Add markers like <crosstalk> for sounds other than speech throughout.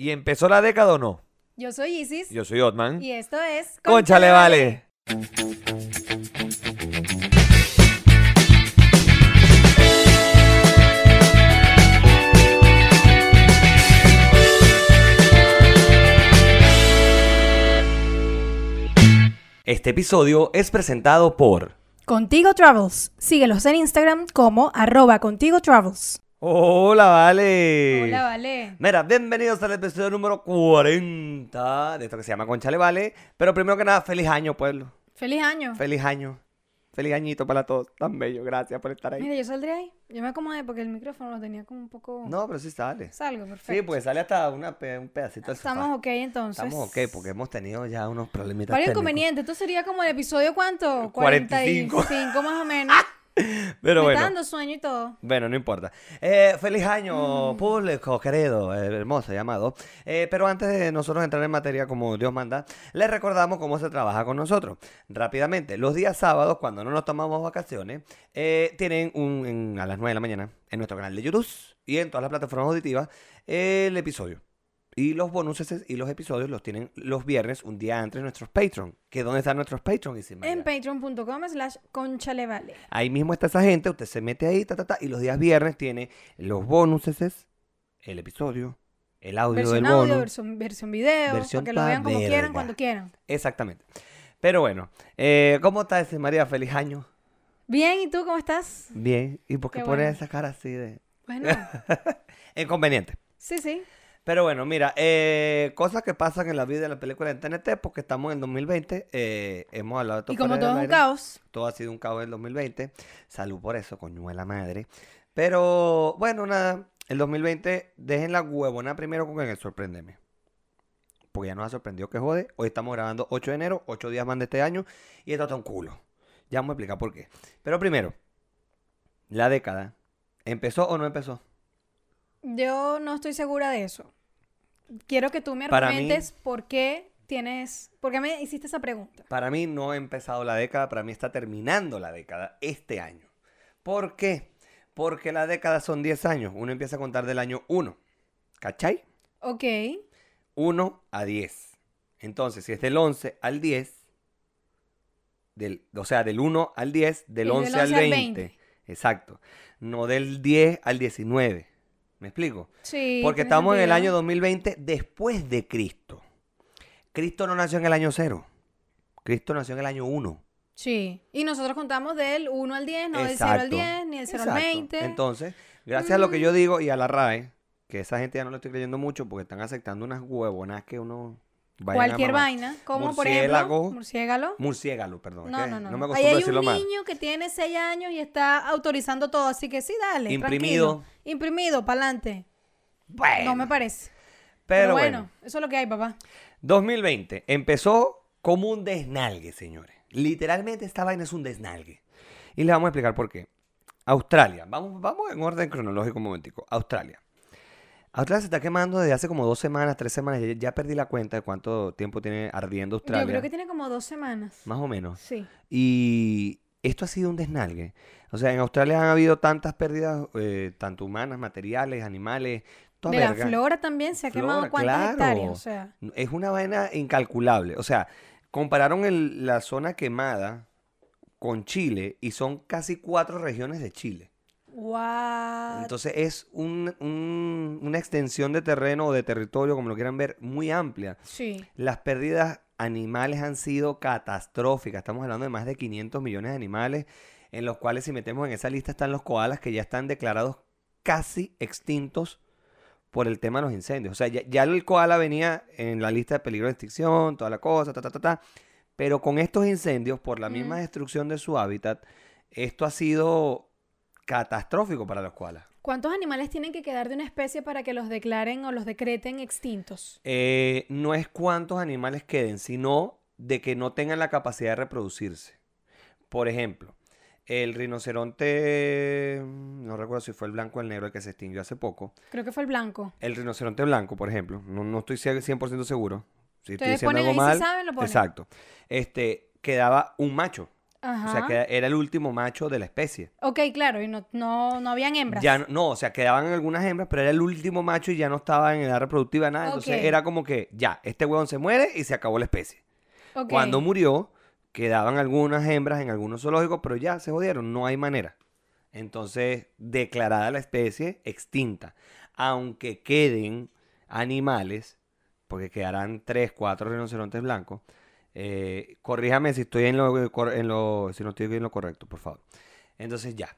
¿Y empezó la década o no? Yo soy Isis Yo soy Otman. y esto es Conchale, vale. Este episodio es presentado por... Contigo Travels. Síguelos en Instagram como arroba Contigo Travels. Hola, vale. Hola, vale. Mira, bienvenidos al episodio número 40 de esto que se llama Conchale Vale. Pero primero que nada, feliz año, pueblo. Feliz año. Feliz año. Feliz añito para todos. Tan bello. Gracias por estar ahí. Mira, yo saldré ahí. Yo me acomodé porque el micrófono lo tenía como un poco... No, pero sí sale. Salgo, perfecto. Sí, pues sale hasta una pe- un pedacito sofá. Estamos ok entonces. Estamos ok, porque hemos tenido ya unos problemitas Varios técnicos. inconvenientes. Esto sería como el episodio ¿cuánto? 45. 45 más o menos. <laughs> <laughs> Pero me bueno. está dando sueño y todo. Bueno, no importa. Eh, feliz Mm. año, público, querido, eh, hermoso, llamado. Eh, pero antes de nosotros entrar en materia como Dios manda, les recordamos cómo se trabaja con nosotros. Rápidamente, los días sábados, cuando no nos tomamos vacaciones, eh, tienen un, en- a las 9 de la mañana en nuestro canal de YouTube y en todas las plataformas auditivas el episodio. Y los bonuses y los episodios los tienen los viernes, un día antes nuestros Patreon. ¿Que dónde están nuestros Patreon? En patreon.com slash conchalevale. Ahí mismo está esa gente, usted se mete ahí, ta, ta, ta, y los días viernes tiene los bonuses, el episodio, el audio Versión del audio, bono. versión, versión video. Versión para que lo vean como quieran, cuando quieran. Exactamente. Pero bueno, eh, ¿cómo está ese María? Feliz año. Bien, ¿y tú cómo estás? Bien. ¿Y por qué Qué pones bueno. esa cara así de Bueno, <laughs> inconveniente? sí, sí. Pero bueno, mira, eh, cosas que pasan en la vida de la película de TNT, porque estamos en 2020, eh, hemos hablado de todo Y como todo es un aire. caos, Todo ha sido un caos en el 2020. Salud por eso, coñuela madre. Pero bueno, nada. El 2020, dejen la huevona primero con el sorprendeme. Porque ya nos ha sorprendido que jode. Hoy estamos grabando 8 de enero, 8 días más de este año. Y esto está un culo. Ya vamos a explicar por qué. Pero primero, la década. ¿Empezó o no empezó? yo no estoy segura de eso. Quiero que tú me Para mí- argumentes por qué tienes, por qué me hiciste esa pregunta. Para mí no ha empezado la década, para mí está terminando la década este año. ¿Por qué? Porque la década son 10 años. Uno empieza a contar del año 1. ¿Cachai? Ok, 1 a 10. Entonces, si es del 11 al 10, del, o sea, del 1 al 10, del Es del 11 al 11 al 20. 20. Exacto. No del 10 al 19. ¿Me explico? sí. Porque estamos en el año 2020 después de Cristo. Cristo no nació en el año 0. Cristo nació en el año 1. Sí, y nosotros contamos del 1 al 10, no del 0 al 10, ni del 0 al exacto. 20. Entonces, gracias a lo que yo digo y a la RAE, que esa gente ya no lo estoy creyendo mucho porque están aceptando unas huevonas que uno... Cualquier vaina, como por ejemplo, murciélago. Murciélago, perdón. No, no, no. No me Ahí hay un niño que tiene 6 años y está autorizando todo, así que sí, dale. Imprimido. Imprimido, para adelante. Bueno, No me parece. pero, bueno, eso es lo que hay, papá. 2020 empezó como un desnalgue, señores. Literalmente esta vaina es un desnalgue. Y les vamos a explicar por qué. Australia. Vamos, vamos en orden cronológico un momentico. Australia. Australia se está quemando desde hace como dos semanas, tres semanas. Ya, ya perdí la cuenta de cuánto tiempo tiene ardiendo Australia. Yo creo que tiene como dos semanas. Más o menos. Sí. Y esto ha sido un desnalgue. O sea, en Australia han habido tantas pérdidas, eh, tanto humanas, materiales, animales, toda De la flora también se ha quemado Flora, cuántas claro. hectáreas. O sea, Es una vaina incalculable. O sea, compararon el- la zona quemada con Chile y son casi cuatro regiones de Chile. What? Entonces es un- un- una extensión de terreno o de territorio, como lo quieran ver, muy amplia. Sí. Las pérdidas animales han sido catastróficas. Estamos hablando de más de 500 millones de animales, en los cuales si metemos en esa lista están los koalas que ya están declarados casi extintos por el tema de los incendios. O sea, ya, ya el koala venía en la lista de peligro de extinción, toda la cosa, ta, ta, ta, ta. Pero con estos incendios, por la misma destrucción de su hábitat, esto ha sido catastrófico para los koalas. ¿Cuántos animales tienen que quedar de una especie para que los declaren o los decreten extintos? Eh, no es cuántos animales queden, sino de que no tengan la capacidad de reproducirse. Por ejemplo, el rinoceronte, no recuerdo si fue el blanco o el negro el que se extinguió hace poco. Creo que fue el blanco. El rinoceronte blanco, por ejemplo, no, no estoy 100% seguro. Si estoy Ustedes diciendo ponen algo ahí, mal, si saben, lo ponen. exacto. Este, quedaba un macho. Ajá. O sea, que era el último macho de la especie. Ok, claro, y no, no, no habían hembras. Ya no, no, o sea, quedaban algunas hembras, pero era el último macho y ya no estaba en edad reproductiva nada. Entonces Ok. era como que ya, este huevón se muere y se acabó la especie. Ok. Cuando murió, quedaban algunas hembras en algunos zoológicos, pero ya se jodieron, no hay manera. Entonces, declarada la especie extinta. Aunque queden animales, porque quedarán tres, cuatro rinocerontes blancos. Eh, corríjame si estoy en lo, cor- en lo, si no estoy en lo correcto, por favor. Entonces ya,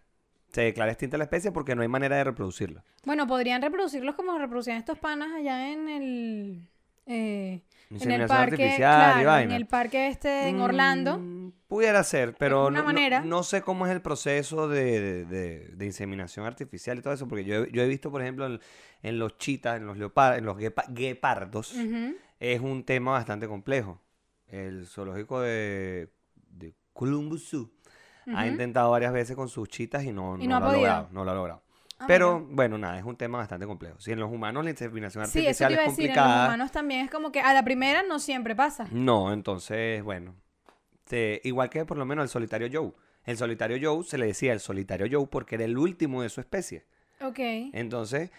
se declara extinta la especie porque no hay manera de reproducirlo. Bueno, podrían reproducirlos como reproducían estos panas allá en el... eh, en el parque, claro, en el parque este en Orlando. Mm, Pudiera ser, pero no, no- manera. No, sé cómo es el proceso de, de- de- de inseminación artificial y todo eso, porque yo, he- yo he visto, por ejemplo, en, en los chitas, en los leopar, en los guepa- guepardos, es un tema bastante complejo. El zoológico de, de Columbus Zoo ha intentado varias veces con sus chitas y no, Y no no lo ha logrado. No lo ha logrado. Ah, Pero mira. bueno, nada, es un tema bastante complejo. Si en los humanos la inseminación Sí, eso artificial te iba a es decir, en los complicada. humanos también es como que a la primera no siempre pasa. No, entonces, bueno. igual que por lo menos el solitario Joe. El solitario Joe se le decía el solitario Joe porque era el último de su especie. Ok. Entonces,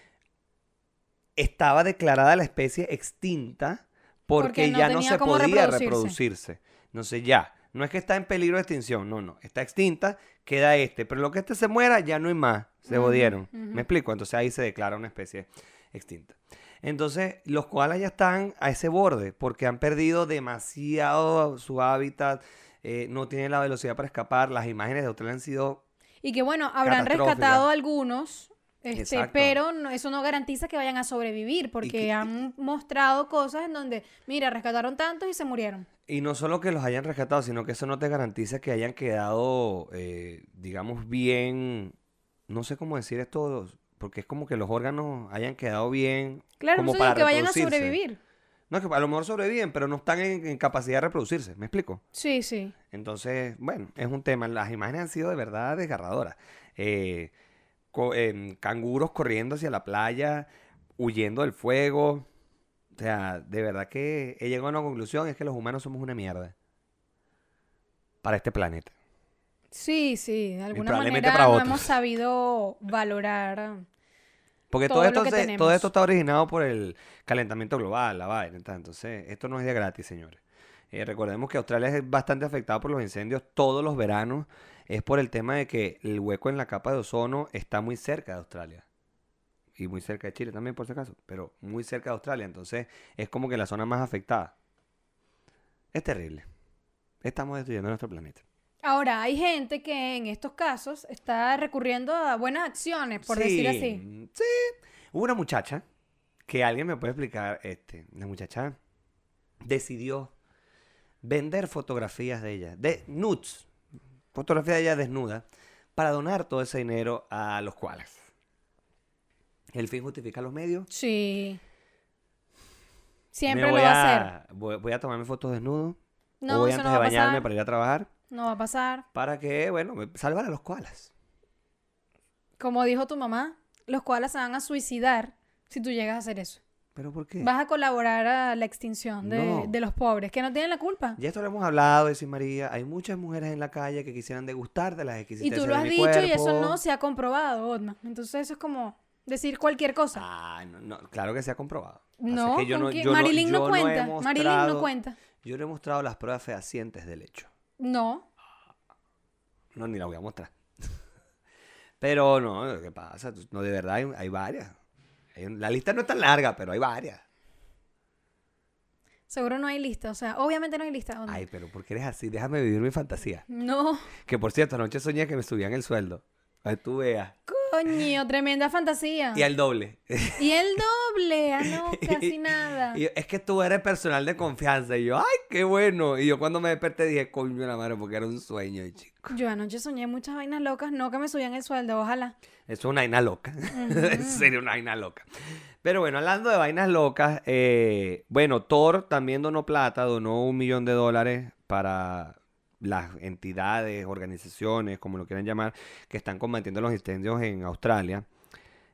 estaba declarada la especie extinta porque, Porque no ya no se podía reproducirse. reproducirse. Entonces, ya. No es que está en peligro de extinción, no, no. Está extinta, queda este. Pero lo que este se muera, ya no hay más. Se jodieron. ¿Me explico? Entonces ahí se declara una especie extinta. Entonces, los koalas ya están a ese borde porque han perdido demasiado su hábitat, eh, no tienen la velocidad para escapar. Las imágenes de Australia han sido Y que bueno, habrán rescatado algunos, este, Exacto. pero no- eso no garantiza que vayan a sobrevivir, porque que- han mostrado cosas en donde, mira, rescataron tantos y se murieron. Y no solo que los hayan rescatado, sino que eso no te garantiza que hayan quedado, eh, digamos, bien, no sé cómo decir esto, porque es como que los órganos hayan quedado bien Claro, como no para sé que vayan a sobrevivir. No, que a lo mejor sobreviven, pero no están en, en capacidad de reproducirse, ¿me explico? Sí, sí. Entonces, bueno, es un tema. Las imágenes han sido de verdad desgarradoras. Eh, co- em, canguros corriendo hacia la playa, huyendo del fuego. O sea, de verdad que he llegado a una conclusión, es que los humanos somos una mierda. Para este planeta. Sí, sí, de alguna manera no hemos sabido valorar. Porque Todo todo, lo esto, que se- todo esto está originado por el calentamiento global, la vaina. Entonces, esto no es de gratis, señores. Eh, recordemos que Australia es bastante afectada por los incendios todos los veranos. Es por el tema de que el hueco en la capa de ozono está muy cerca de Australia. Y muy cerca de Chile también, por si acaso. Pero muy cerca de Australia. Entonces, es como que la zona más afectada. Es terrible. Estamos destruyendo nuestro planeta. Ahora, hay gente que en estos casos está recurriendo a buenas acciones, por decir así. Sí, Sí. Hubo una muchacha que alguien me puede explicar, este, la muchacha decidió vender fotografías de ella, de nudes, fotografías de ella desnuda, para donar todo ese dinero a los koalas. El fin justifica los medios. Sí. Siempre lo voy va a hacer. Voy, voy a tomarme fotos desnudo. No, o voy eso antes no de va bañarme pasar. para ir a trabajar. No va a pasar. Para que, bueno, salvar a los koalas. Como dijo tu mamá, los koalas se van a suicidar si tú llegas a hacer eso. ¿Pero por qué? Vas a colaborar a la extinción de, No. de los pobres, que no tienen la culpa. Ya esto lo hemos hablado, dice María. Hay muchas mujeres en la calle que quisieran degustar de las Y exquisiteces tú lo has dicho y eso no se ha comprobado, Otma. Entonces eso es como decir cualquier cosa. Ah, no, no, claro que se ha comprobado. No, que yo ¿con no, yo Marilyn no, yo cuenta. Marilyn no cuenta. Yo no he mostrado las pruebas fehacientes del hecho. No. No, ni la voy a mostrar. <laughs> pero no, ¿qué pasa? No, de verdad hay, hay varias. La lista no es tan larga, pero hay varias. Seguro no hay lista. O sea, obviamente no hay lista. Ay, pero ¿por qué eres así? Déjame vivir mi fantasía. No. Que por cierto, anoche soñé que me subían el sueldo. Para que tú veas. Coño, tremenda fantasía. Y al doble. Y el doble. Ah, no, <laughs> casi nada. Y es que tú eres personal de confianza. Y yo, ¡ay, qué bueno! Y yo cuando me desperté dije, coño la madre, porque era un sueño, chico. Yo anoche soñé muchas vainas locas, no que me subían el sueldo, ojalá. Eso es una vaina loca. <laughs> en serio, una vaina loca. Pero bueno, hablando de vainas locas, eh, bueno, Thor también donó plata, donó un millón de dólares para las entidades, organizaciones, como lo quieran llamar, que están combatiendo los incendios en Australia.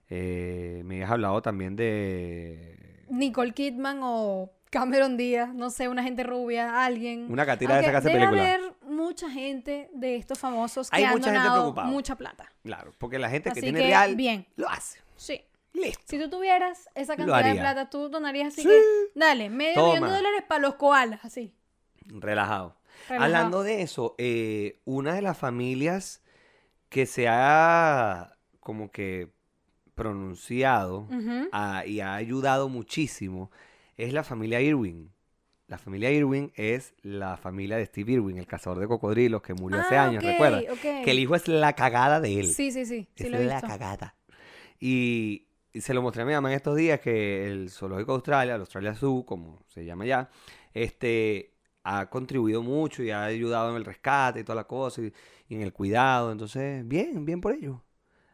Eh, me has hablado también de Nicole Kidman o Cameron Díaz, no sé, una gente rubia, alguien. una catira de esa casa de película. haber mucha gente de estos famosos que Hay han mucha gente preocupada. mucha plata. Claro, porque la gente que tiene que, real bien. lo hace. Sí. Listo. Si tú tuvieras esa cantidad de plata, tú donarías así Sí. que, dale, medio millón de dólares para los koalas, así. Relajado. Relajado. Hablando de eso, eh, una de las familias que se ha como que pronunciado ah, y ha ayudado muchísimo es la familia Irwin. La familia Irwin es la familia de Steve Irwin, el cazador de cocodrilos que murió hace Ah, años, ok, ¿recuerdas? ok. Que el hijo es la cagada de él. Sí, sí, sí, sí es lo he la visto. cagada. Y, y se lo mostré a mi mamá en estos días que el Zoológico de Australia, el Australia Zoo, como se llama ya, este, ha contribuido mucho y ha ayudado en el rescate y toda la cosa y, y en el cuidado. Entonces, bien, bien por ello.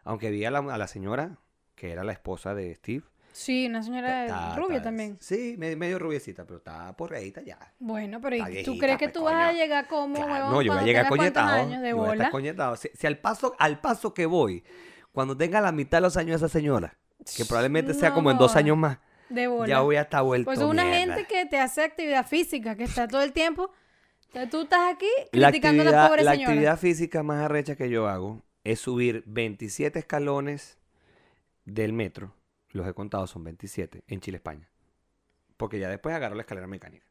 Aunque vi a la, a la señora, que era la esposa de Steve. Sí, una señora está- rubia está- también. Sí, me- medio rubiecita, pero está porreíta ya. Bueno, pero ¿y Está ¿tú viejita, crees que pues, tú vas a llegar como, Claro, huevón, no, yo voy a llegar coñetado. años de yo voy a estar bola? coñetado. Si, si al, paso, al paso que voy, cuando tenga la mitad de los años de esa señora, que probablemente sea como en dos años más, De bola. ya voy a estar vuelto Pues es una mierda. gente que te hace actividad física, que está todo el tiempo. Entonces tú estás aquí La criticando a la pobre la señora. actividad física más arrecha que yo hago es subir 27 escalones del metro. Los he contado, son 27 en Chile, España. Porque ya después agarro la escalera mecánica.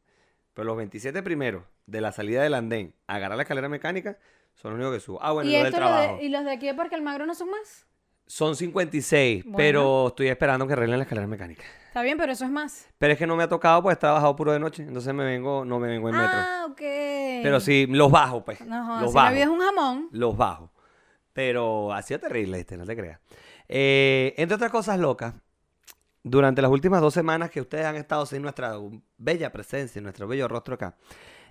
Pero los 27 primeros de la salida del andén, agarrar la escalera mecánica, son los únicos que subo. Ah, bueno, y, ¿Y, los del esto, lo de- trabajo. ¿Y los de aquí de Parque Almagro no son más? Son 56, Bueno. pero estoy esperando que arreglen la escalera mecánica. Está bien, pero eso es más. Pero es que no me ha tocado, pues he trabajado puro de noche, entonces me vengo, no me vengo en metro. Ah, ok. Pero sí, los bajo, pues. No, los si la bajo. vida es un jamón. Los bajo. Pero ha sido terrible este, no te creas. Eh, entre otras cosas locas, durante las últimas dos semanas que ustedes han estado sin nuestra bella presencia, nuestro bello rostro acá,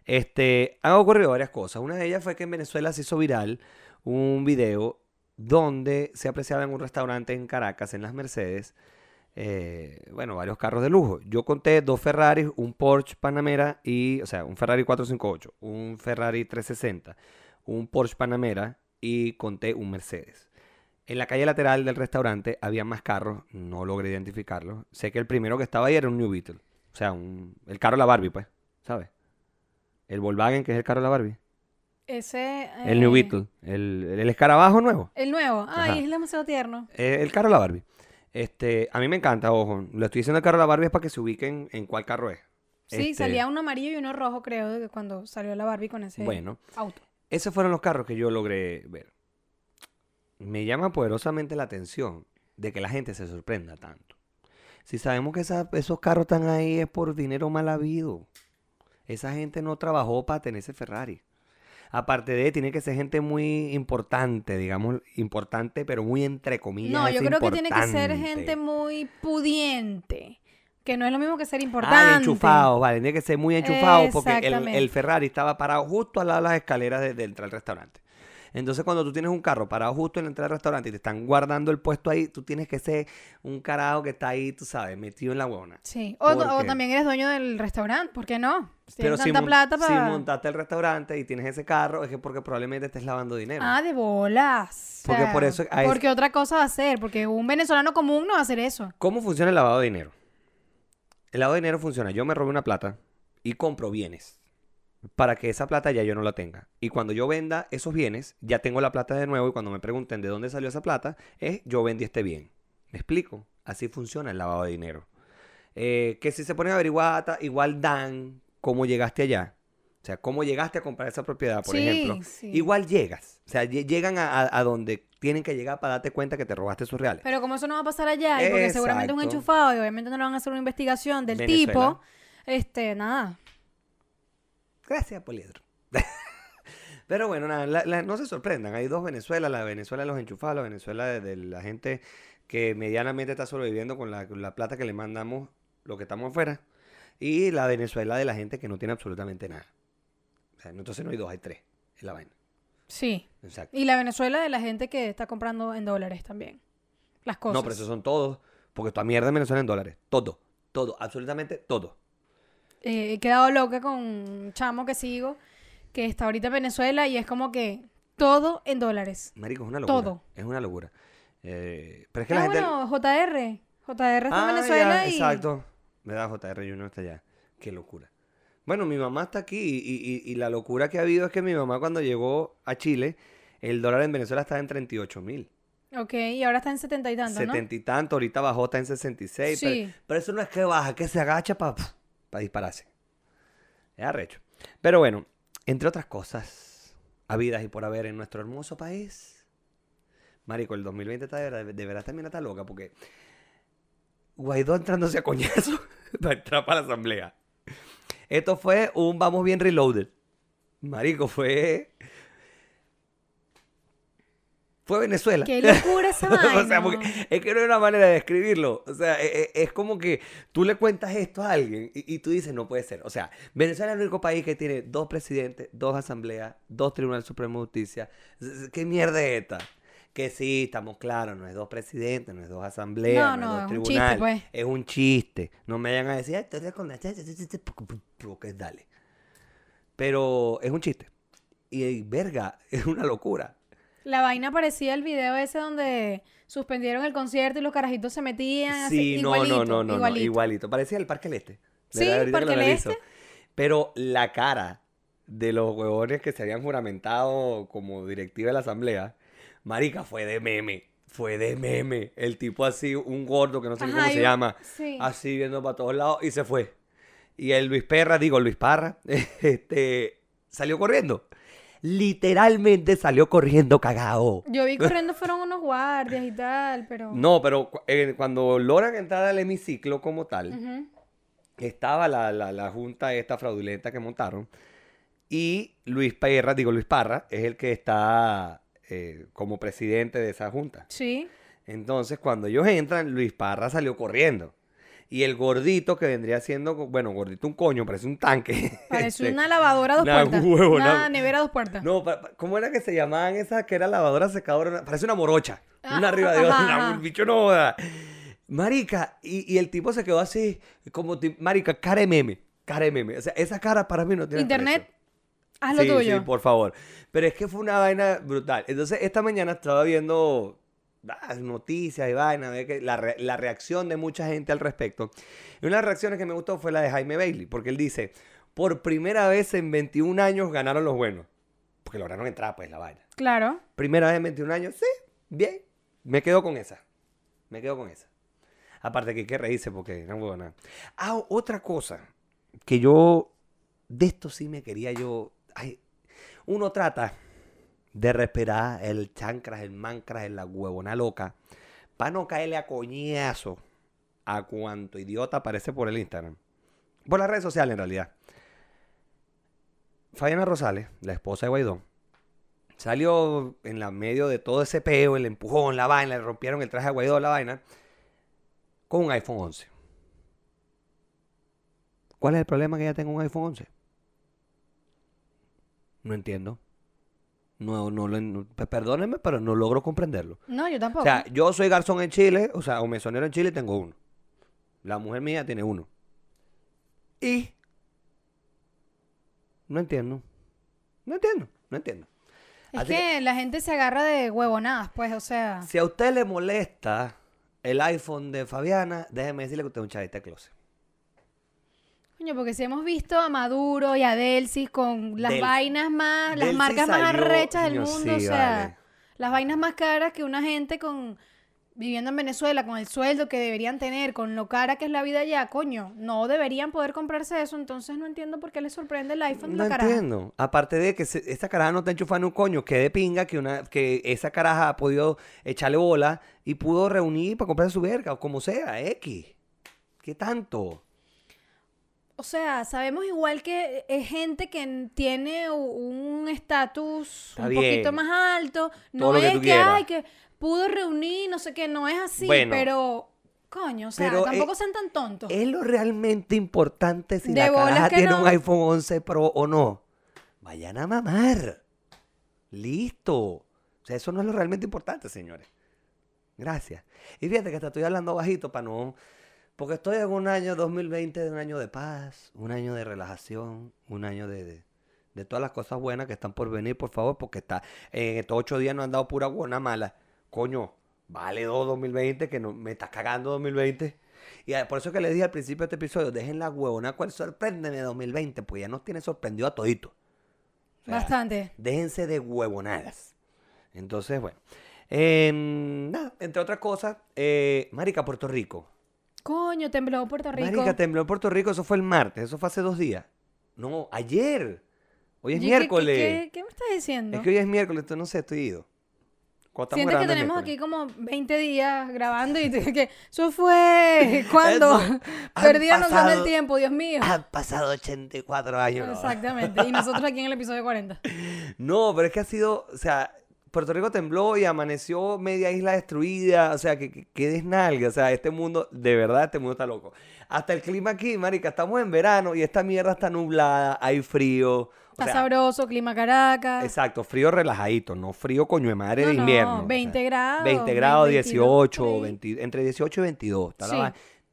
este, han ocurrido varias cosas. Una de ellas fue que en Venezuela se hizo viral un video donde se apreciaba en un restaurante en Caracas, en las Mercedes, eh, bueno, varios carros de lujo. Yo conté dos Ferraris, un Porsche Panamera y, o sea, un Ferrari 458, un Ferrari 360, un Porsche Panamera y conté un Mercedes. En la calle lateral del restaurante había más carros, no logré identificarlos. Sé que el primero que estaba ahí era un New Beetle, o sea, un, el carro de la Barbie, pues, ¿sabes? El Volkswagen, que es el carro de la Barbie. Ese. El New eh, Beetle, el, el escarabajo nuevo. El nuevo. Ay, Ajá. es demasiado tierno. Eh, el carro de la Barbie. Este, a mí me encanta, ojo. Lo estoy diciendo el carro de la Barbie es para que se ubiquen en cuál carro es. Sí, Este, salía uno amarillo y uno rojo, creo, cuando salió la Barbie con ese Bueno, auto. esos fueron los carros que yo logré ver. Me llama poderosamente la atención de que la gente se sorprenda tanto. Si sabemos que esa- esos carros están ahí es por dinero mal habido. Esa gente no trabajó para tener ese Ferrari. Aparte de, tiene que ser gente muy importante, digamos, importante, pero muy entre comillas. No, yo creo que tiene que ser gente muy pudiente. Que no es lo mismo que ser Ah, importante. enchufado, vale, tiene que ser muy enchufado porque el, Ferrari estaba parado justo al lado de las escaleras de, de entrar al restaurante. Entonces, cuando tú tienes un carro parado justo en la entrada del restaurante y te están guardando el puesto ahí, tú tienes que ser un carajo que está ahí, tú sabes, metido en la huevona. Sí. O, también eres dueño del restaurante, ¿por qué no? Si Pero tienes si, tanta mon- plata si para... montaste el restaurante y tienes ese carro, es que porque probablemente estés lavando dinero. Ah, de bolas. O Porque sea, por eso es- Porque otra cosa va a hacer, porque un venezolano común no va a hacer eso. ¿Cómo funciona el lavado de dinero? El lavado de dinero funciona. Yo me robo una plata y compro bienes para que esa plata ya yo no la tenga. Y cuando yo venda esos bienes, ya tengo la plata de nuevo y cuando me pregunten de dónde salió esa plata, es yo vendí este bien. ¿Me explico? Así funciona el lavado de dinero. Eh, que si se ponen a averiguar, igual dan cómo llegaste allá. O sea, cómo llegaste a comprar esa propiedad, por Sí, ejemplo. sí. Igual llegas. O sea, lle- llegan a, a- a donde tienen que llegar para darte cuenta que te robaste sus reales. Pero como eso no va a pasar allá, y porque seguramente es un Exacto. enchufado y obviamente no le van a hacer una investigación del Venezuela. tipo, este, nada. Gracias, Poliedro. <laughs> Pero bueno, nada, la- la- no se sorprendan. Hay dos Venezuelas, la Venezuela de los enchufados, la Venezuela de, de la gente que medianamente está sobreviviendo con la, con la plata que le mandamos, lo que estamos afuera, y la Venezuela de la gente que no tiene absolutamente nada. O sea, entonces no hay dos, hay tres. Es la vaina. Sí. Exacto. Y la Venezuela de la gente que está comprando en dólares también. Las cosas. No, pero esos son todos, porque toda mierda en Venezuela en dólares. Todo, todo, absolutamente todo. Eh, he quedado loca con un chamo que sigo que está ahorita en Venezuela y es como que todo en dólares. Marico, es una locura. Todo. Es una locura. Eh, pero es que Ah, la gente... bueno, JR. JR está Ah, en Venezuela ya, y... Exacto. Me da JR y uno está allá. Qué locura. Bueno, mi mamá está aquí y, y- y la locura que ha habido es que mi mamá cuando llegó a Chile, el dólar en Venezuela estaba en 38 mil. Ok, y ahora está en setenta y tanto, ¿no? 70 y tanto, ahorita bajó, está en 66. Sí. Pero, pero eso no es que baja, que se agacha para dispararse. Es arrecho. Pero bueno, entre otras cosas, habidas y por haber en nuestro hermoso país, Marico, el 2020 está de, verdad- de verdad también está loca porque Guaidó entrándose a coñazo <laughs> para entrar para la asamblea. Esto fue un vamos bien reloaded. Marico, fue. Fue Venezuela. Qué locura <laughs> esa vaina. o sea, porque es que no hay una manera de describirlo. O sea, e- e- es, como que tú le cuentas esto a alguien y, y tú dices, no puede ser. O sea, Venezuela es el único país que tiene dos presidentes, dos asambleas, dos tribunales supremos de justicia. ¿Qué mierda es esta? Que sí, estamos claros, no es dos presidentes, no es dos asambleas, No, no, no, es dos es un chiste, tribunales. pues. Es un chiste. No me vayan a decir, "Ay, estoy con la porque dale. Pero es un chiste. Y verga, <laughs> es una locura. La vaina parecía el video ese donde suspendieron el concierto y los carajitos se metían. así, Sí, no, igualito, no, no, no, no, igualito. igualito. Parecía el Parque del Este. Sí, que Parque del. Este. Pero la cara de los huevones que se habían juramentado como directiva de la asamblea, marica, fue de meme. Fue de meme. El tipo así, un gordo que no sé Ajá, cómo y se llama, sí. así viendo para todos lados y se fue. Y el Luis Perra, digo Luis Parra, <laughs> este, salió corriendo. Literalmente salió corriendo cagado. Yo vi corriendo fueron unos guardias y tal, pero... No, pero eh, cuando logran entrar al hemiciclo como tal, estaba la, la, la junta esta fraudulenta que montaron. Y Luis Parra, digo Luis Parra, es el que está eh, como presidente de esa junta. Sí. Entonces, cuando ellos entran, Luis Parra salió corriendo. Y el gordito que vendría siendo, bueno, gordito un coño, parece un tanque. <laughs> Parece Este, una lavadora dos una puertas. huevo, una una- nevera dos puertas. No, pa- pa- ¿cómo era que se llamaban esas que era lavadora secadora? Parece una morocha. Ah, una arriba de otra. El bicho no joda. Marica, y, y el tipo se quedó así, como, marica, cara de meme. Cara de meme. O sea, esa cara para mí no tiene Internet, precio. haz lo sí, tuyo. Sí, por favor. Pero es que fue una vaina brutal. Entonces, esta mañana estaba viendo ah, noticias y vainas, ve que la, re- la reacción de mucha gente al respecto. Y una de las reacciones que me gustó fue la de Jaime Bailey, porque él dice, por primera vez en 21 años ganaron los buenos. Porque lograron entrar, pues, la vaina. Claro. Primera vez en 21 años, sí, bien. Me quedo con esa. Me quedo con esa. Aparte que hay que reírse porque no huevo nada. Ah, otra cosa que yo, de esto sí me quería yo, ay, uno trata de respirar el chancras, el mancras, la huevona loca, para no caerle a coñazo a cuanto idiota aparece por el Instagram. Por las redes sociales en realidad. Fabiana Rosales, la esposa de Guaidó, salió en la medio de todo ese peo, el empujón, la vaina, le rompieron el traje a Guaidó, la vaina, con un iPhone 11. ¿Cuál es el problema que ella tenga un iPhone 11? No entiendo. No, no, pe- perdónenme, pero no logro comprenderlo. No, yo tampoco. O sea, yo soy garzón en Chile, o sea, o mesonero en Chile y tengo uno. La mujer mía tiene uno. Y no entiendo. No entiendo, no entiendo. es así que, la gente se agarra de huevonadas, pues, o sea... Si a usted le molesta el iPhone de Fabiana, déjeme decirle que usted es un chavista de closet. Coño, porque si hemos visto a Maduro y a Delsis con las Del- vainas más, las Delcy marcas más salió- arrechas del coño, mundo, sí, o sea, vale. las vainas más caras que una gente con viviendo en Venezuela, con el sueldo que deberían tener, con lo cara que es la vida allá, coño, no deberían poder comprarse eso, entonces no entiendo por qué les sorprende el iPhone de No la caraja. entiendo. Aparte de que se- esta caraja no está enchufando un coño, que de pinga que, una, que esa caraja ha podido echarle bola y pudo reunir para comprarse su verga, o como sea, X. ¿Qué tanto? O sea, sabemos igual que es gente que tiene un estatus un bien. poquito más alto. No Todo lo que es que, ay, que pudo reunir, no sé qué, no es así, Bueno. pero, coño, o sea, tampoco eh, sean tan tontos. ¿Es lo realmente importante si De la caraja tiene no. un iPhone 11 Pro o no? Vayan a mamar. Listo. O sea, eso no es lo realmente importante, señores. Gracias. Y fíjate que te estoy hablando bajito para no... Porque estoy en un año 2020, de un año de paz, un año de relajación, un año de, de, de todas las cosas buenas que están por venir, por favor, porque está en estos ocho días no han dado pura buena mala. Coño, vale dos 2020, que no, me estás cagando 2020. Y ah, por eso que les dije al principio de este episodio, dejen la huevona cual sorprende de 2020, pues ya nos tiene sorprendido a todito. O sea, Bastante. Déjense de huevonadas. Entonces, bueno. em, nada, entre otras cosas, eh, Marica, Puerto Rico. Coño, tembló Puerto Rico. Marica, tembló Puerto Rico, eso fue el martes, eso fue hace dos días. No, ayer. Hoy es ¿Y qué- qué- miércoles. ¿Qué, qué me estás diciendo? Es que hoy es miércoles, entonces no sé, estoy ido. Sientes que tenemos miércoles. aquí como 20 días grabando y te- que eso fue cuando la noción del tiempo, Dios mío. Han pasado 84 años. ¿no? Exactamente. Y nosotros aquí en el episodio 40. <laughs> No, pero es que ha sido, o sea, Puerto Rico tembló y amaneció media isla destruida, o sea, que, que, que desnalgue, o sea, este mundo, de verdad, este mundo está loco. Hasta el clima aquí, marica, estamos en verano y esta mierda está nublada, hay frío. O Está sea, sabroso, clima Caracas. Exacto, frío relajadito, no frío coño de madre No, de no, invierno. o sea, 20 grados, 20 grados, 22, 18, por ahí. 20 entre 18 y 22. Está, Sí.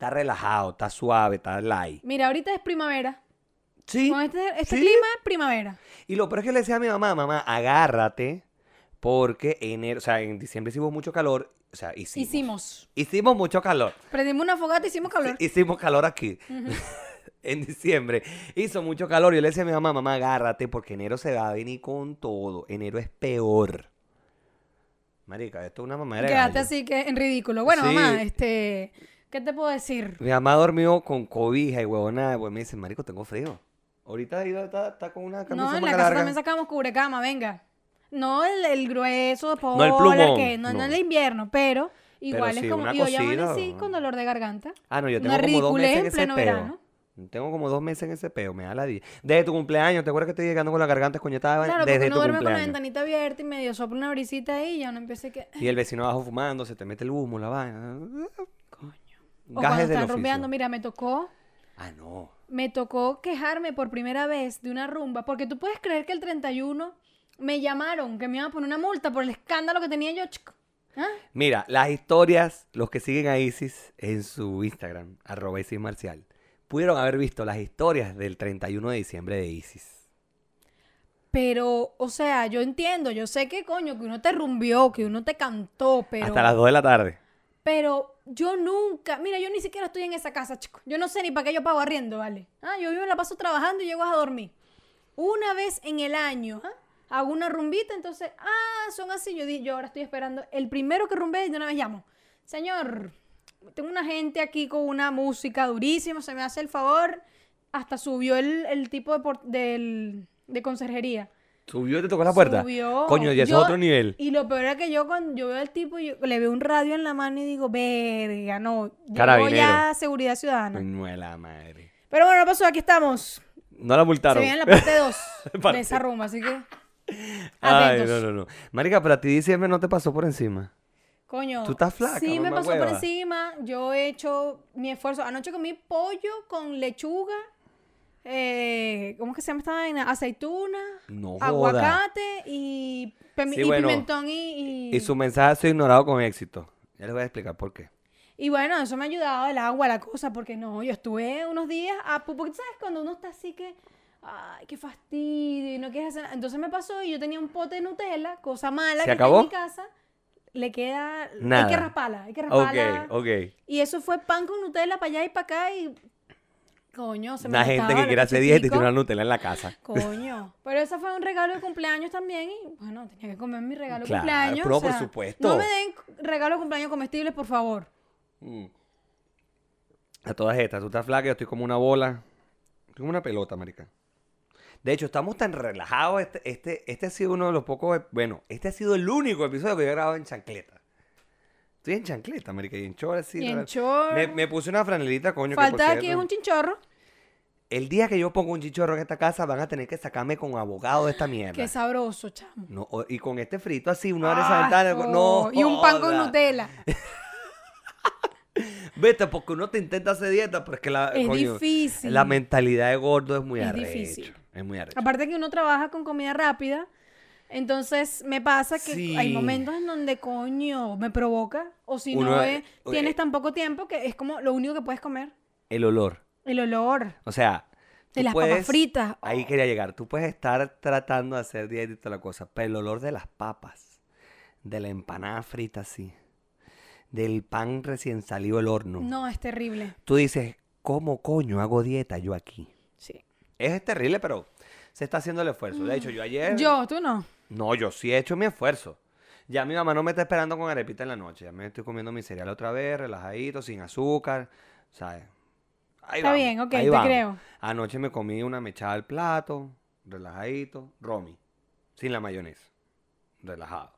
relajado, está suave, está light. Mira, ahorita es primavera. Sí. Con este, este sí. clima es primavera. Y lo peor es que le decía a mi mamá, mamá, agárrate, porque enero, o sea, en diciembre hicimos mucho calor, o sea, hicimos. Hicimos. Hicimos mucho calor. Prendimos una fogata, hicimos calor. Hicimos calor aquí. <laughs> en diciembre. Hizo mucho calor. Yo le decía a mi mamá, mamá, agárrate, porque enero se va a venir con todo. Enero es peor. Marica, esto es una mamá de Quedaste así que en ridículo. Bueno, Sí. mamá, este, ¿qué te puedo decir? Mi mamá dormió con cobija y huevonada. Pues me dice, marico, tengo frío. Ahorita está, está con una camisa No, en la casa larga. también sacamos cubrecama, venga. No el, el grueso, el polar, plumón, que no, no no. el invierno, pero igual sí, es como. una Y yo ya cosita, amanecí con dolor de garganta. Ah, no, yo Una tengo como dos meses en ese pleno peo. verano. Tengo como dos meses en ese peo, me da la di- Desde tu cumpleaños, ¿te acuerdas que estoy llegando con la garganta escoñetada? Claro, Desde porque uno tu duerme con la cumpleaños. ventanita abierta y medio sopla una brisita ahí y ya uno empieza que. Y el vecino abajo fumando, se te mete el humo, la vaina. Coño. O Gajes cuando están rumbeando, mira, me tocó. Ah, no. Me tocó quejarme por primera vez de una rumba, porque tú puedes creer que el 31 me llamaron, que me iban a poner una multa por el escándalo que tenía yo. chico. ¿Ah? Mira, las historias, los que siguen a Isis en su Instagram, arroba Isis Marcial, pudieron haber visto las historias del 31 de diciembre de Isis. Pero, o sea, yo entiendo, yo sé que coño, que uno te rumbió, que uno te cantó, pero. Hasta las 2 de la tarde. Pero yo nunca, mira, yo ni siquiera estoy en esa casa, chico. Yo no sé ni para qué yo pago arriendo, ¿vale? Ah, yo me la paso trabajando y llego a dormir. Una vez en el año, ¿ah? Hago una rumbita, entonces, ah, son así. Yo, yo ahora estoy esperando. El primero que rumbe, de una vez llamo. Señor, tengo una gente aquí con una música durísima, se me hace el favor. Hasta subió el, el tipo de, por- del- de conserjería. ¿Subió y te tocó la puerta? Subió. Coño, ya es otro nivel. Y lo peor es que yo cuando yo veo al tipo, yo le veo un radio en la mano y digo, verga, no. Llegó ya seguridad ciudadana. No es la madre. Pero bueno, no pasó, aquí estamos. No la Se multaron. viene la parte 2 Parte- <laughs> de esa rumba, así que. <laughs> Ay, no, no, no. Marica, pero a ti diciembre no te pasó por encima. Coño. Tú estás flaca, Sí, me pasó por encima. Yo he hecho mi esfuerzo. Anoche comí pollo con lechuga. Eh, ¿Cómo es que se llama esta vaina? Aceituna. No aguacate y, pimi- Sí, y bueno. pimentón y, y- Y su mensaje ha sido ignorado con éxito. Ya les voy a explicar por qué. Y bueno, eso me ha ayudado el agua, la cosa, porque no, yo estuve unos días a porque sabes cuando uno está así que ay, qué fastidio y no quieres hacer nada. Entonces me pasó y yo tenía un pote de Nutella, cosa mala ¿Se que acabó? está en mi casa. Le queda Nada. hay que rasparla, hay que rasparla. Ok, ok. Y eso fue pan con Nutella para allá y para acá y coño, se me Una gente que quiere hacer dieta y tiene una Nutella en la casa. Coño. <laughs> Pero ese fue un regalo de cumpleaños también. Y bueno, tenía que comer mi regalo de Claro, cumpleaños. pero o por sea, supuesto. No me den regalo de cumpleaños comestibles, por favor. Mm. A todas estas, tú estás flaca, yo estoy como una bola. Estoy como una pelota, marica. De hecho, estamos tan relajados. Este, este, este ha sido uno de los pocos. Bueno, este ha sido el único episodio que yo he grabado en chancleta. Estoy en chancleta, marica, y en short así. y en short. Me, me puse una franelita, coño. que Falta aquí es un chinchorro. El día que yo pongo un chichorro en esta casa, van a tener que sacarme con abogado de esta mierda. Qué sabroso, chamo. No, y con este frito así, uno abre esa ventana. No, Y un pan con. Nutella. <laughs> Vete, porque uno te intenta hacer dieta, pero es que la, Es coño, difícil. la mentalidad de gordo es muy Es arrecho. difícil. Es muy arrecho. Aparte que uno trabaja con comida rápida. Entonces me pasa que Sí. hay momentos en donde coño me provoca. O si Uno no es- es- tienes eh, tan poco tiempo que es como lo único que puedes comer. El olor. El olor O sea, de las puedes- papas fritas. Ahí quería llegar. Tú puedes estar tratando de hacer dieta y toda la cosa, pero el olor de las papas, de la empanada frita así, del pan recién salido del horno. No, es terrible. Tú dices, ¿cómo coño hago dieta yo aquí? Sí. Es terrible, pero se está haciendo el esfuerzo. De hecho, yo ayer... Yo, tú no. No, yo sí he hecho mi esfuerzo. Ya mi mamá no me está esperando con arepita en la noche. Ya me estoy comiendo mi cereal otra vez, relajadito, sin azúcar, ¿sabes? Ahí Está vamos, bien, ok, ahí te vamos. creo. Anoche me comí una mechada al plato, relajadito, romi, sin la mayonesa, relajado.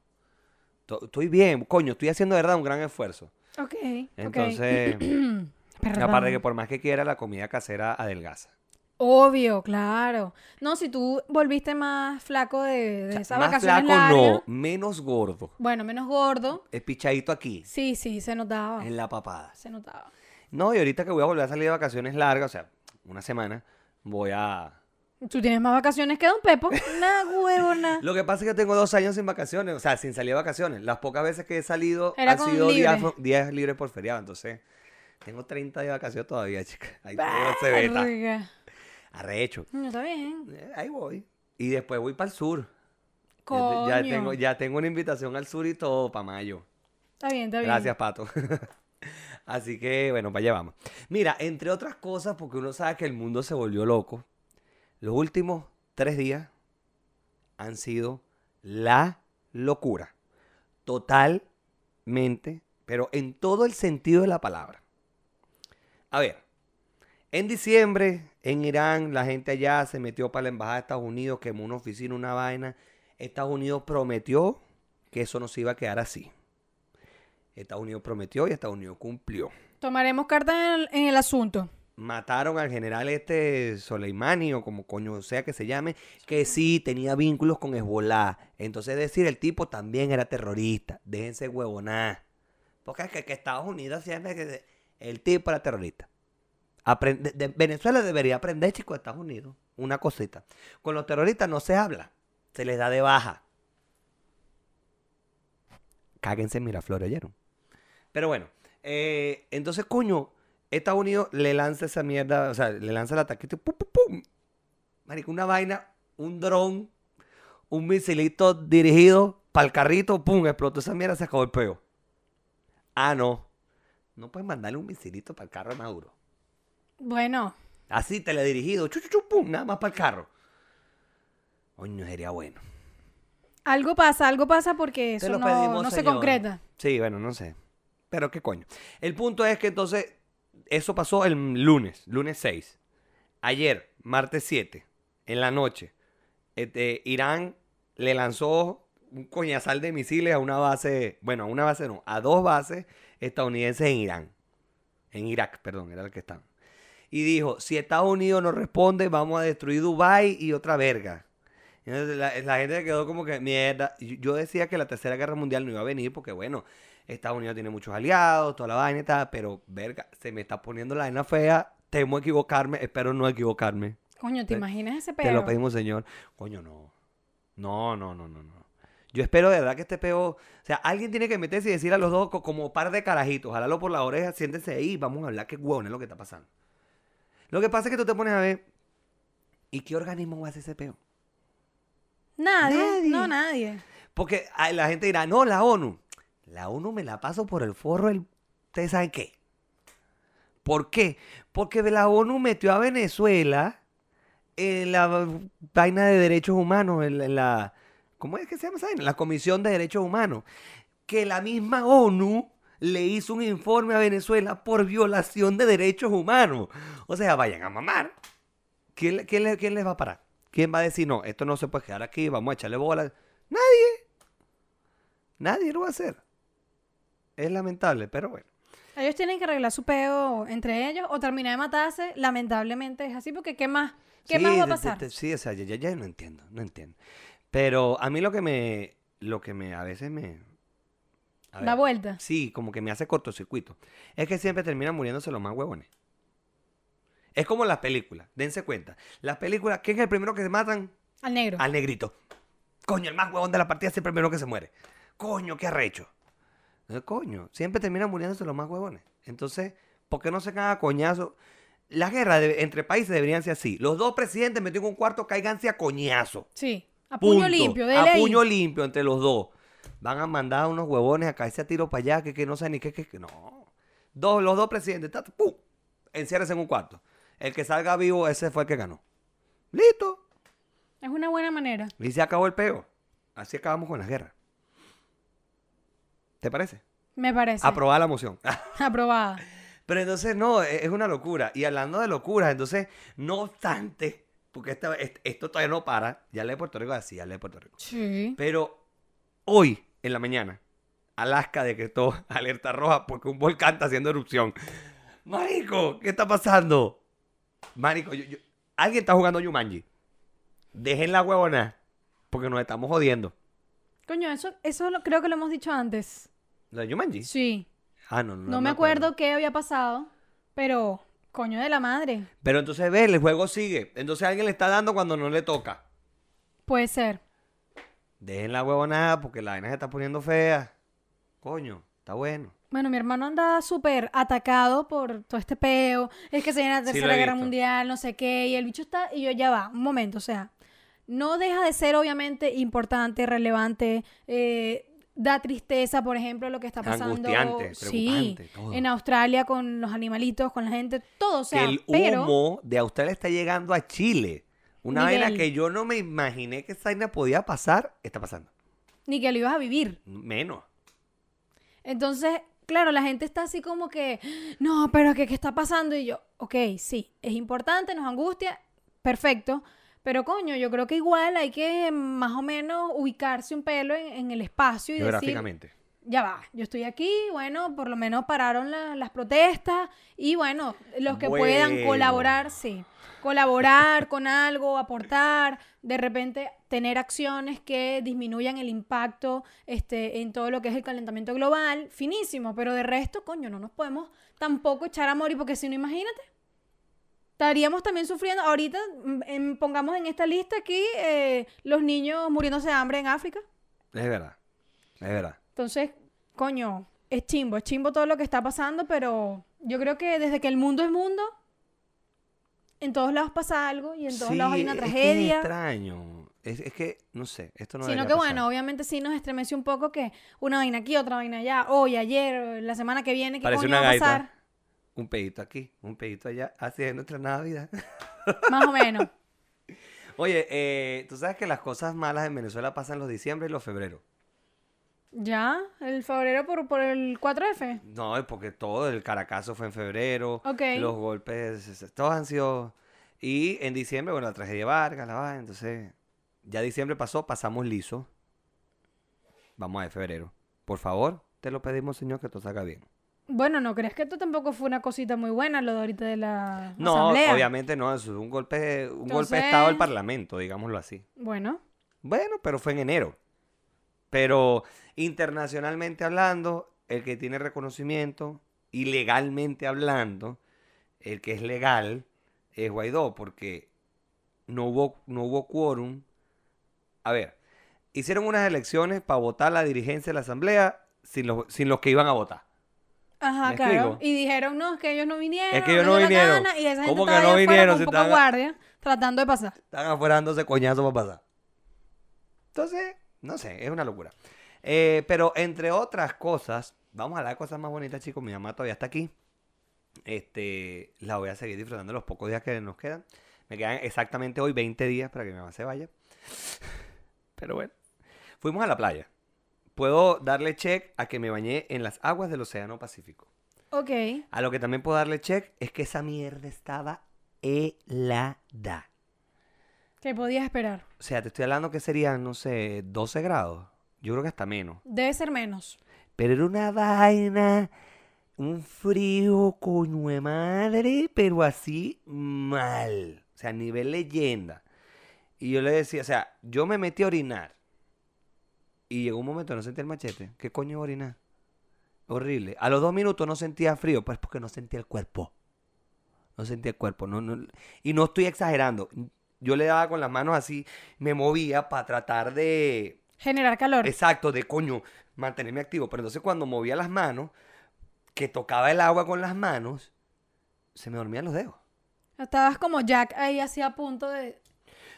To- Estoy bien, coño, estoy haciendo de verdad un gran esfuerzo. Ok. Entonces, <clears throat> aparte de que por más que quiera, la comida casera adelgaza. Obvio, claro. No, si tú volviste más flaco de, de O sea, más vacaciones flaco largas. no, menos gordo. Bueno, menos gordo. Espichadito aquí, Sí, sí, se notaba. en la papada. Se notaba. No, y ahorita que voy a volver a salir de vacaciones largas, o sea, una semana, voy a... Tú tienes más vacaciones que Don Pepo. <laughs> Nah, huevona. Lo que pasa es que tengo dos años sin vacaciones, o sea, sin salir de vacaciones. Las pocas veces que he salido Era han sido días, libre. días libres por feriado, entonces tengo 30 de vacaciones todavía, chica. Ahí todo se beta. Arrecho. No, está bien. Eh, Ahí voy. Y después voy para el sur. Coño. ya tengo, ya tengo una invitación al sur y todo para mayo. Está bien, está bien. Gracias, Pato. <laughs> Así que, bueno, para allá vamos. Mira, entre otras cosas, porque uno sabe que el mundo se volvió loco, los últimos tres días han sido la locura. Totalmente, pero en todo el sentido de la palabra. A ver, en diciembre, en Irán, la gente allá se metió para la embajada de Estados Unidos, quemó una oficina, una vaina. Estados Unidos prometió que eso no se iba a quedar así. Estados Unidos prometió y Estados Unidos cumplió. Tomaremos carta en el, en el asunto. Mataron al general este Soleimani o como coño sea que se llame, que sí tenía vínculos con Hezbollah. Entonces decir, el tipo también era terrorista. Déjense huevonar. Porque es que, que Estados Unidos siempre que el tipo era terrorista. Aprende- de- Venezuela debería aprender, chicos, Estados Unidos. Una cosita. Con los terroristas no se habla. Se les da de baja. Cáguense en Miraflores, ¿oyeron? Pero bueno, eh, entonces, coño, Estados Unidos le lanza esa mierda, o sea, le lanza el ataquito, pum, pum, pum. Marico, una vaina, un dron, un misilito dirigido para el carrito, pum, explotó esa mierda, se acabó el peo. Ah, no. No puedes mandarle un misilito para el carro de Maduro. Bueno, Así, teledirigido, chu, chu, chu, pum, nada más para el carro. Coño, sería bueno. algo pasa, algo pasa porque eso no, pedimos, no se concreta. Sí, bueno, no sé. Pero qué coño. El punto es que entonces, eso pasó el lunes, lunes 6. Ayer, martes 7, en la noche, este, Irán le lanzó un coñazal de misiles a una base, bueno, a una base no, a dos bases estadounidenses en Irán. En Irak, perdón, era el que estaban. Y dijo, si Estados Unidos no responde, vamos a destruir Dubái y otra verga. Entonces la, la gente quedó como que, mierda. Yo decía que la tercera guerra mundial no iba a venir porque, bueno, Estados Unidos tiene muchos aliados, toda la vaina y tal, pero, verga, se me está poniendo la vaina fea. Temo equivocarme, espero no equivocarme. Coño, ¿te imaginas ese Te lo pedimos, señor. Coño, no. No, no, no, no, no. Yo espero de verdad que este peo. O sea, alguien tiene que meterse y decir a los dos co- como par de carajitos, jalalo por la oreja, siéntense ahí y vamos a hablar qué huevón es lo que está pasando. Lo que pasa es que tú te pones a ver. ¿Y qué organismo va a hacer ese peo? Nadie, Nadie. no nadie. Porque la gente dirá, no, la ONU. La ONU me la paso por el forro del... ¿Ustedes saben qué? ¿Por qué? Porque la ONU metió a Venezuela en la vaina de derechos humanos, en la- ¿Cómo es que se llama esa vaina? La Comisión de Derechos Humanos. Que la misma ONU le hizo un informe a Venezuela por violación de derechos humanos. O sea, vayan a mamar. ¿Quién, quién quién les va a parar? ¿Quién va a decir, no, esto no se puede quedar aquí, vamos a echarle bolas? Nadie. Nadie lo va a hacer. Es lamentable, pero bueno. Ellos tienen que arreglar su peo entre ellos o terminar de matarse. Lamentablemente es así porque ¿qué más? ¿Qué Sí, más va a de- pasar? de- sí, o sea, ya, ya- ya no entiendo, no entiendo. Pero a mí lo que me, lo que me, a veces me... a Da ver, vuelta. Sí, como que me hace cortocircuito. Es que siempre terminan muriéndose los más huevones. Es como las películas, dense cuenta. Las películas, ¿quién es el primero que se matan? Al negro. Al negrito. Coño, el más huevón de la partida es el primero que se muere. Coño, qué arrecho. Eh, Coño, siempre terminan muriéndose los más huevones. Entonces, ¿por qué no se cagan a coñazo? Las guerras de- entre países deberían ser así. Los dos presidentes metidos en un cuarto, cáiganse a coñazo. Sí. A puño Punto. limpio, de A ley. puño limpio entre los dos. Van a mandar unos huevones a caerse a tiro para allá, que, que no sé ni qué, que, que no. Dos, los dos presidentes, ¡pum! enciérrese en un cuarto. El que salga vivo, ese fue el que ganó. Listo. Es una buena manera. Y se acabó el peo. Así acabamos con la guerra. ¿Te parece? Me parece. Aprobar la moción. <laughs> Aprobada. Pero entonces no, e- es una locura. Y hablando de locuras, entonces, no obstante, porque esta- est- esto todavía no para, ya le de Puerto Rico así, ya le de Puerto Rico. Sí. Pero hoy, en la mañana, Alaska decretó <laughs> alerta roja porque un volcán está haciendo erupción. Marico, ¿qué está pasando? Marico, yo- yo- alguien está jugando Yumanji. Dejen la huevona, porque nos estamos jodiendo. Coño, eso, eso lo- creo que lo hemos dicho antes. ¿Lo de Yumanji? Sí. Ah, no, no. No, me acuerdo qué había pasado, pero coño de la madre. Pero entonces ve, el juego sigue. Entonces alguien le está dando cuando no le toca. Puede ser. Dejen la huevonada porque la vaina se está poniendo fea. Coño, está bueno. Bueno, mi hermano anda súper atacado por todo este peo. Es que se viene la Tercera Guerra. Mundial, no sé qué. Y el bicho está. Y yo, ya va, un momento. O sea, no deja de ser obviamente importante, relevante. eh, da tristeza, por ejemplo, lo que está pasando. Angustiante, sí, todo. en Australia con los animalitos, con la gente, todo. O sea, que el pero. humo de Australia está llegando a Chile. Una vaina que yo no me imaginé que esa vaina podía pasar, está pasando. Ni que lo ibas a vivir. Menos. Entonces, claro, la gente está así como que, no, pero ¿qué, qué está pasando? Y yo, ok, sí, es importante, nos angustia, perfecto. Pero coño, yo creo que igual hay que más o menos ubicarse un pelo en, en el espacio y decir, Geográficamente. Ya va, yo estoy aquí, bueno, por lo menos pararon la- las protestas y bueno, los que puedan colaborar, sí, colaborar con algo, aportar, de repente tener acciones que disminuyan el impacto este, en todo lo que es el calentamiento global, finísimo, pero de resto, coño, no nos podemos tampoco echar a morir porque si no, imagínate. Estaríamos también sufriendo, ahorita mm, em, pongamos en esta lista aquí eh, los niños muriéndose de hambre en África. Es verdad. Es verdad. Entonces, coño, es chimbo, es chimbo todo lo que está pasando, pero yo creo que desde que el mundo es mundo, en todos lados pasa algo y en todos Sí, lados hay una es que es tragedia. extraño. Es, es que, no sé, esto no Sino que pasar. bueno, obviamente sí nos estremece un poco que una vaina aquí, otra vaina allá, hoy, ayer, la semana que viene, ¿qué Parece coño una va a gaita. pasar? Un pedito aquí, un pedito allá, así es nuestra Navidad. Más o menos. <laughs> Oye, eh, tú sabes que las cosas malas en Venezuela pasan los diciembre y los febrero. ¿Ya? ¿El febrero por, por el 4F? No, es porque todo el Caracazo fue en febrero. Ok. Los golpes, es- es- todos han sido. Y en diciembre, bueno, la tragedia de Vargas, la vaina. Entonces, ya diciembre pasó, pasamos liso. Vamos a ver febrero. Por favor, te lo pedimos, señor, que todo salga bien. Bueno, ¿no crees que esto tampoco fue una cosita muy buena, lo de ahorita de la No, asamblea? obviamente no, eso es un golpe, un golpe de estado del Parlamento, digámoslo así. Bueno, Bueno, pero fue en enero. Pero internacionalmente hablando, el que tiene reconocimiento y legalmente hablando, el que es legal es Guaidó, porque no hubo, no hubo quórum. A ver, hicieron unas elecciones para votar la dirigencia de la asamblea sin los, sin los que iban a votar. Ajá, ¿Me claro. explico? Y dijeron, no, es que ellos no vinieron. Es que ellos no vinieron. gana, y esa gente ¿Cómo que estaba no vinieron? Si poca estaban- guardia, tratando de pasar. Están afuera dándose coñazos para pasar. Entonces, no sé, es una locura. Eh, pero entre otras cosas, vamos a de cosas más bonitas, chicos. Mi mamá todavía está aquí. Este, la voy a seguir disfrutando los pocos días que nos quedan. Me quedan exactamente hoy 20 días para que mi mamá se vaya. <laughs> Pero bueno, fuimos a la playa. Puedo darle check a que me bañé en las aguas del Océano Pacífico. Ok. A lo que también puedo darle check es que esa mierda estaba helada. ¿Qué podías esperar? O sea, te estoy hablando que serían, no sé, 12 grados. Yo creo que hasta menos. Debe ser menos. Pero era una vaina, un frío coño de madre, pero así mal. O sea, a nivel leyenda. Y yo le decía, o sea, yo me metí a orinar. Y llegó un momento, no sentí el machete. ¿Qué coño es orinar? Horrible. A los dos minutos no sentía frío, pues porque no sentía el cuerpo. No sentía el cuerpo. No, no, y no estoy exagerando. Yo le daba con las manos así, me movía para tratar de, Generar calor. Exacto, de coño, mantenerme activo. Pero entonces cuando movía las manos, que tocaba el agua con las manos, se me dormían los dedos. Estabas como Jack ahí así a punto de...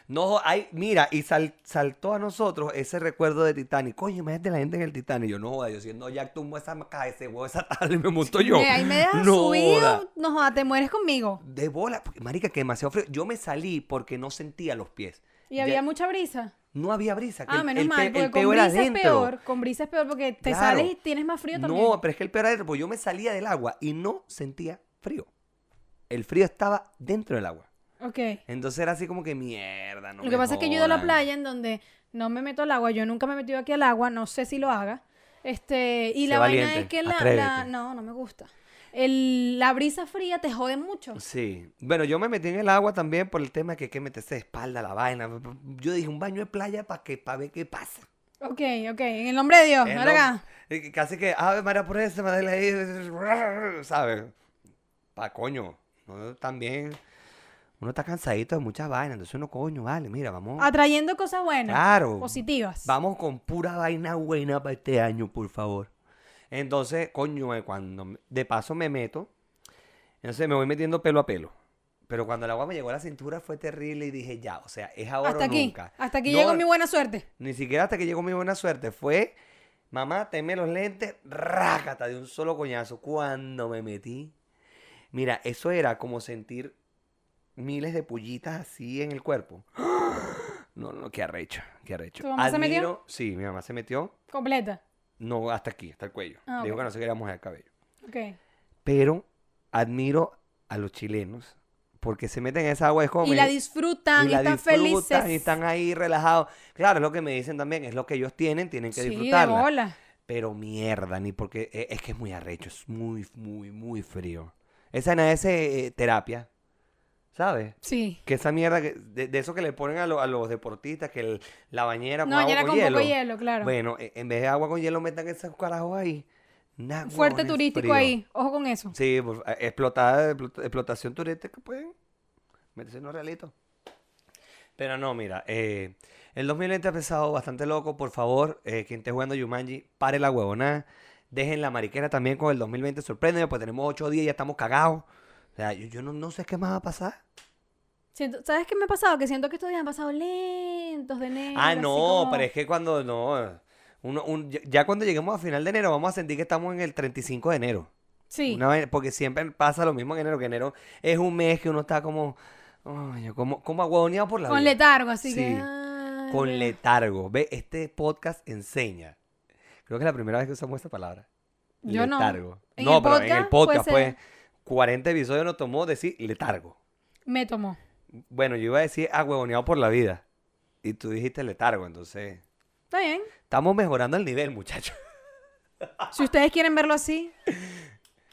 No, hay, mira, y sal- saltó a nosotros ese recuerdo de Titanic. Coño, imagínate la gente en el Titanic. Yo no joda, yo siendo Jack tumbo esa caja, ese huevo, esa tarde me monto yo. Ahí me dejas no subido, joda. no joda, te mueres conmigo. De bola, marica, que demasiado frío. Yo me salí porque no sentía los pies. Y Ya- había mucha brisa. No había brisa. que Ah, menos el, mal, porque el con brisa es peor. Con brisa es peor porque te Claro. sales y tienes más frío también. No, pero es que el peor era adentro, porque yo me salía del agua y no sentía frío. El frío estaba dentro del agua. Ok. Entonces era así como que mierda, no Lo que me pasa es que yo he ido a la playa en donde no me meto al agua. Yo nunca me he metido aquí al agua. No sé si lo haga. Este, y Sé la vaina es que la. No, no me gusta. El, la brisa fría te jode mucho. Sí. Bueno, yo me metí en el agua también por el tema de que hay que meterse de espalda la vaina. Yo dije, un baño de playa para que para ver qué pasa. Ok, ok. En el nombre de Dios. No, acá. eh, Casi que, ave María por eso, madre ahí, ¿sabes? Pa' coño. No, también, uno está cansadito de muchas vainas, entonces uno, coño, vale, mira, vamos. Atrayendo cosas buenas. Claro. Positivas. Vamos con pura vaina buena para este año, por favor. Entonces, coño, eh, cuando de paso me meto, entonces me voy metiendo pelo a pelo. Pero cuando el agua me llegó a la cintura fue terrible y dije, ya, o sea, es ahora Hasta o aquí. nunca. Hasta aquí No, llegó mi buena suerte. Ni siquiera hasta que llegó mi buena suerte. Fue, mamá, teme los lentes, rácata de un solo coñazo. Cuando me metí, mira, eso era como sentir miles de pullitas así en el cuerpo. <gasps> No, no, qué arrecho, qué arrecho. ¿Tu mamá se metió? Admiro- Sí, mi mamá se metió. Completa. No, hasta aquí, hasta el cuello. Ah, Dijo que no se quería mojar el cabello. Ok. Pero admiro a los chilenos porque se meten en esa agua. Como Y la disfrutan, y y, la están disfrutan felices. y están ahí relajados. Claro, es lo que me dicen también, es lo que ellos tienen, tienen que sí, de disfrutarla. bola. Pero mierda, ni porque eh, es que es muy arrecho, es muy, muy, muy frío. Esa no es eh, terapia, ¿sabes? Sí. Que esa mierda, que- de, de eso que le ponen a, lo- a los deportistas, que el- la bañera con No, agua ya era con, con hielo. poco hielo, claro. Bueno, e- en vez de agua con hielo metan esos carajos ahí. Nah, Fuerte turístico frío. ahí. Ojo con eso. Sí, pues, explotada, explota- explotación turística, pueden meterse en unos realitos. Pero no, mira, eh, el 2020 ha empezado bastante loco. Por favor, eh, quien esté jugando Yumanji, pare la huevonada. Dejen la mariquera también con el 2020. Sorprende, pues tenemos ocho días y ya estamos cagados. O sea, yo, yo no, no sé qué más va a pasar. Siento- ¿Sabes qué me ha pasado? Que siento que estos días han pasado lentos de enero. Ah, no, como- pero es que cuando no. uno- un- ya- cuando lleguemos a final de enero vamos a sentir que estamos en el 35 de enero. Sí. Una porque siempre pasa lo mismo en enero, que enero es un mes que uno está como, ay, como, como aguadoneado por la Con vida. letargo, así Sí, que. ay, Con letargo. Ve, este podcast enseña. Creo que es la primera vez que usamos esta palabra. Yo no. letargo. En no, el pero en el podcast podcast, pues, ser. 40 episodios nos tomó decir letargo. Me tomó. Bueno, yo iba a decir aguadoneado por la vida. Y tú dijiste letargo, entonces. Está bien. Estamos mejorando el nivel, muchachos. Si ustedes quieren verlo así,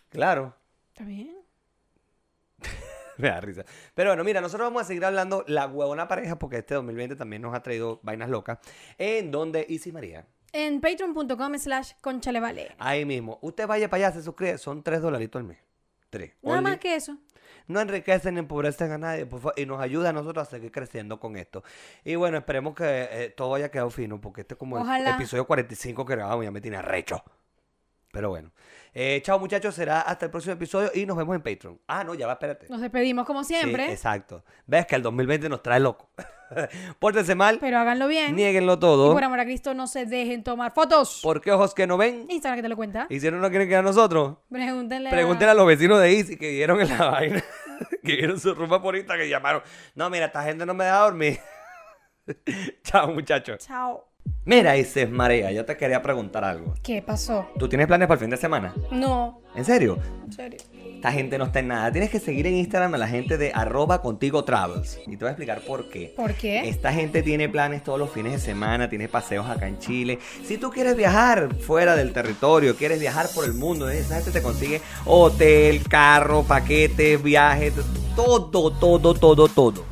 Claro. está bien. <laughs> Me da risa. Pero bueno, mira, nosotros vamos a seguir hablando la huevona pareja porque este 2020 también nos ha traído vainas locas. En donde, y si María, En patreon.com slash conchalevale. ahí mismo, usted vaya para allá, se suscribe, son 3 dolaritos al mes. 3. Nada más que eso. No enriquecen ni empobrecen a nadie por favor, y nos ayuda a nosotros a seguir creciendo con esto. Y bueno, esperemos que eh, todo haya quedado fino porque este es como el Ojalá. episodio 45 que grabamos, ya me tiene arrecho. Pero bueno. Eh, chao muchachos, será hasta el próximo episodio y nos vemos en Patreon. Ah, no, ya va, espérate. Nos despedimos como Sí, siempre. exacto. Ves que el 2020 nos trae loco. <laughs> Pórtense mal, pero háganlo bien. nieguenlo Y todo. por amor a Cristo, no se dejen tomar fotos. Porque ojos que no ven, Instagram que te lo cuenta. y si no nos quieren que a nosotros, Pregúntenle. pregúntenle a los vecinos de Easy que vieron en la <laughs> vaina, que vieron su rumba por Insta, que llamaron. No, mira, esta gente no me deja dormir. <laughs> Chao, muchachos. Chao. Mira, Isis María, yo te quería preguntar algo. ¿Qué pasó? ¿Tú tienes planes para el fin de semana? No. ¿En serio? En serio. Esta gente no está en nada. Tienes que seguir en Instagram a la gente de arroba contigo travels. Y te voy a explicar por qué. ¿Por qué? Esta gente tiene planes todos los fines de semana, tiene paseos acá en Chile. Si tú quieres viajar fuera del territorio, quieres viajar por el mundo, esa gente te consigue hotel, carro, paquetes, viajes, todo, todo, todo, todo.